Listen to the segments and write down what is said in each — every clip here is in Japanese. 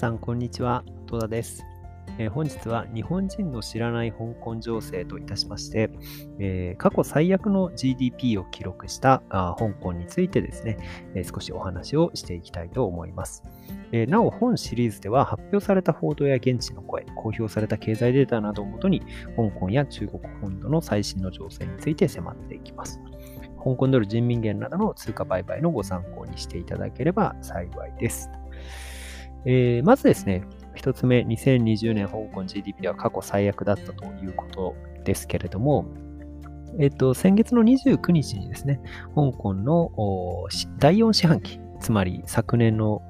さん、こんにちは。戸田です。えー、本日は日本人の知らない香港情勢といたしまして、えー、過去最悪の GDP を記録したあ香港についてですね、えー、少しお話をしていきたいと思います。えなお、本シリーズでは発表された報道や現地の声、公表された経済データなどをもとに、香港や中国本土の最新の情勢について迫っていきます。香港ドル人民元などの通貨売買のご参考にしていただければ幸いです。えー、まずですね、一つ目、2020年香港 GDP は過去最悪だったということですけれども、えっと、先月の29日にですね、香港の第4四半期、つまり昨年の、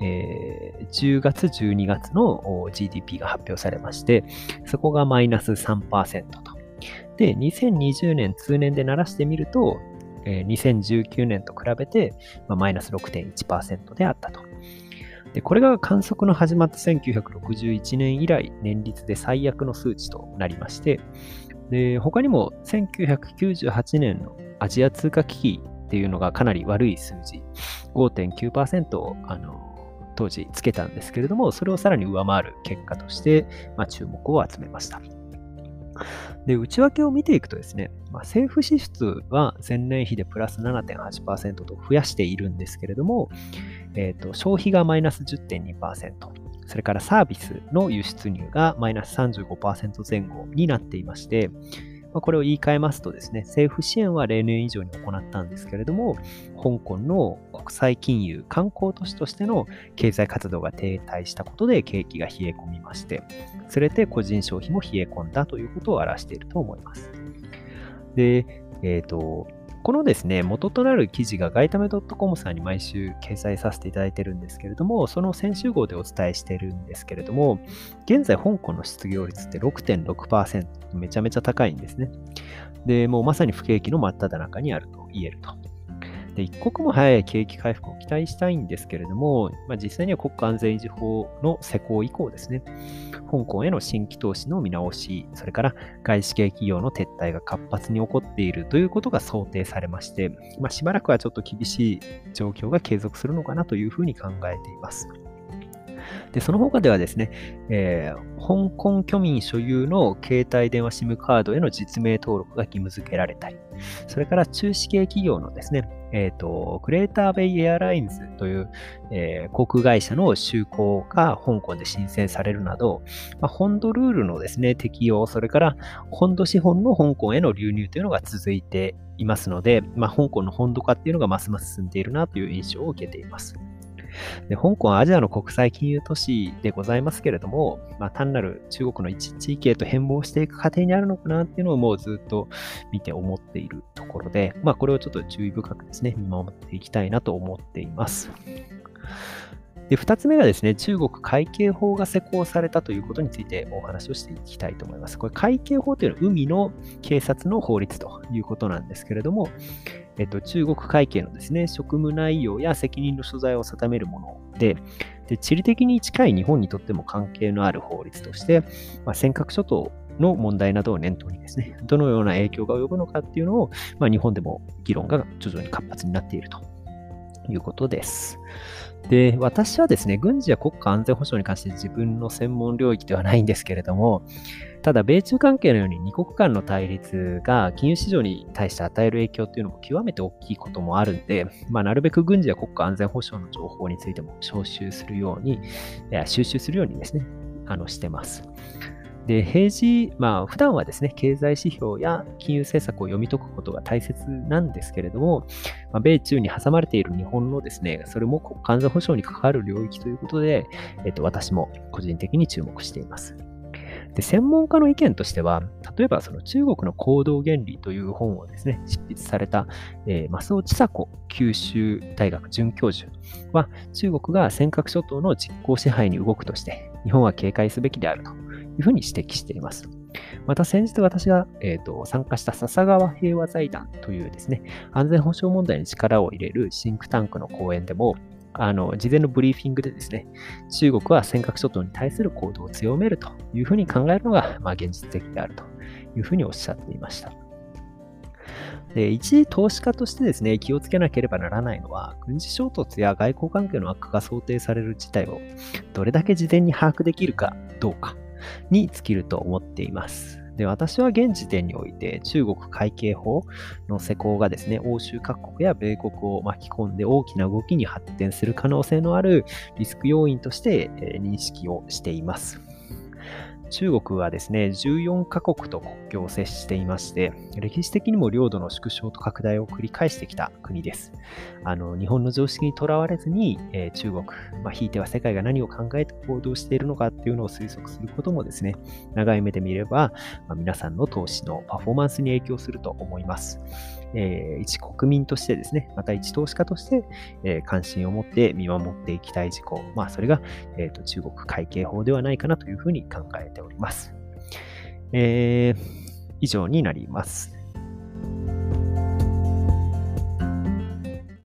えー、10月、12月の GDP が発表されまして、そこがマイナス3%と。で、2020年通年で鳴らしてみると、えー、2019年と比べて、まあ、マイナス6.1%であったと。でこれが観測の始まった1961年以来、年率で最悪の数値となりまして、で他にも1998年のアジア通貨危機っていうのがかなり悪い数字、5.9%をあの当時つけたんですけれども、それをさらに上回る結果として、まあ、注目を集めました。で、内訳を見ていくとですね、まあ、政府支出は前年比でプラス7.8%と増やしているんですけれども、えーと、消費がマイナス10.2%、それからサービスの輸出入がマイナス35%前後になっていまして、まあ、これを言い換えますとですね、政府支援は例年以上に行ったんですけれども、香港の国際金融、観光都市としての経済活動が停滞したことで景気が冷え込みまして、連れて個人消費も冷え込んだということを表していると思います。で、えっ、ー、と、このですね、元となる記事がガイタメ .com さんに毎週掲載させていただいているんですけれども、その先週号でお伝えしているんですけれども、現在香港の失業率って6.6%、めちゃめちゃ高いんですね。で、もうまさに不景気の真っ只中にあると言えると。で一刻も早い景気回復を期待したいんですけれども、まあ、実際には国家安全維持法の施行以降ですね、香港への新規投資の見直し、それから外資系企業の撤退が活発に起こっているということが想定されまして、まあ、しばらくはちょっと厳しい状況が継続するのかなというふうに考えています。で、その他ではですね、えー、香港居民所有の携帯電話 SIM カードへの実名登録が義務付けられたり、それから中資系企業のですね、えっ、ー、と、クレーターベイエアラインズという、えー、航空会社の就航が香港で申請されるなど、まあ、本土ルールのですね、適用、それから本土資本の香港への流入というのが続いていますので、まあ、香港の本土化っていうのがますます進んでいるなという印象を受けています。で香港はアジアの国際金融都市でございますけれども、まあ、単なる中国の一地域へと変貌していく過程にあるのかなっていうのをもうずっと見て思っているところで、まあ、これをちょっと注意深くですね、見守っていきたいなと思っています。で、2つ目がですね、中国会計法が施行されたということについてお話をしていきたいと思います。これ、会計法というのは海の警察の法律ということなんですけれども、えっと、中国会計のですね、職務内容や責任の所在を定めるもので、で地理的に近い日本にとっても関係のある法律として、まあ、尖閣諸島の問題などを念頭にですね、どのような影響が及ぶのかっていうのを、まあ、日本でも議論が徐々に活発になっていると。いうことです。で、私はですね、軍事や国家安全保障に関して自分の専門領域ではないんですけれども、ただ、米中関係のように二国間の対立が金融市場に対して与える影響というのも極めて大きいこともあるんで、まあ、なるべく軍事や国家安全保障の情報についても招集するように、収集するようにですね、あのしてます。で、平時、まあ、普段はですね、経済指標や金融政策を読み解くことが大切なんですけれども、まあ、米中に挟まれている日本のですね、それも国家安全保障に関わる領域ということで、えっと、私も個人的に注目しています。で専門家の意見としては、例えばその中国の行動原理という本をですね、執筆された、えー、増尾千佐子九州大学准教授は、中国が尖閣諸島の実効支配に動くとして、日本は警戒すべきであるというふうに指摘しています。また先日私が、えーと、参加した笹川平和財団というですね、安全保障問題に力を入れるシンクタンクの講演でも、あの、事前のブリーフィングでですね、中国は尖閣諸島に対する行動を強めるというふうに考えるのが、まあ、現実的であるというふうにおっしゃっていました。で一投資家としてですね、気をつけなければならないのは、軍事衝突や外交関係の悪化が想定される事態をどれだけ事前に把握できるかどうかに尽きると思っています。で私は現時点において中国会計法の施行がですね、欧州各国や米国を巻き込んで大きな動きに発展する可能性のあるリスク要因として認識をしています。中国はですね、14カ国と国境を接していまして、歴史的にも領土の縮小と拡大を繰り返してきた国です。あの日本の常識にとらわれずに、えー、中国、まあ、ひいては世界が何を考えて行動しているのかっていうのを推測することもですね、長い目で見れば、まあ、皆さんの投資のパフォーマンスに影響すると思います。えー、一国民としてですね、また一投資家として、えー、関心を持って見守っていきたい事項、まあ、それが、えーと、中国会計法ではないかなというふうに考えております。えー、以上になります。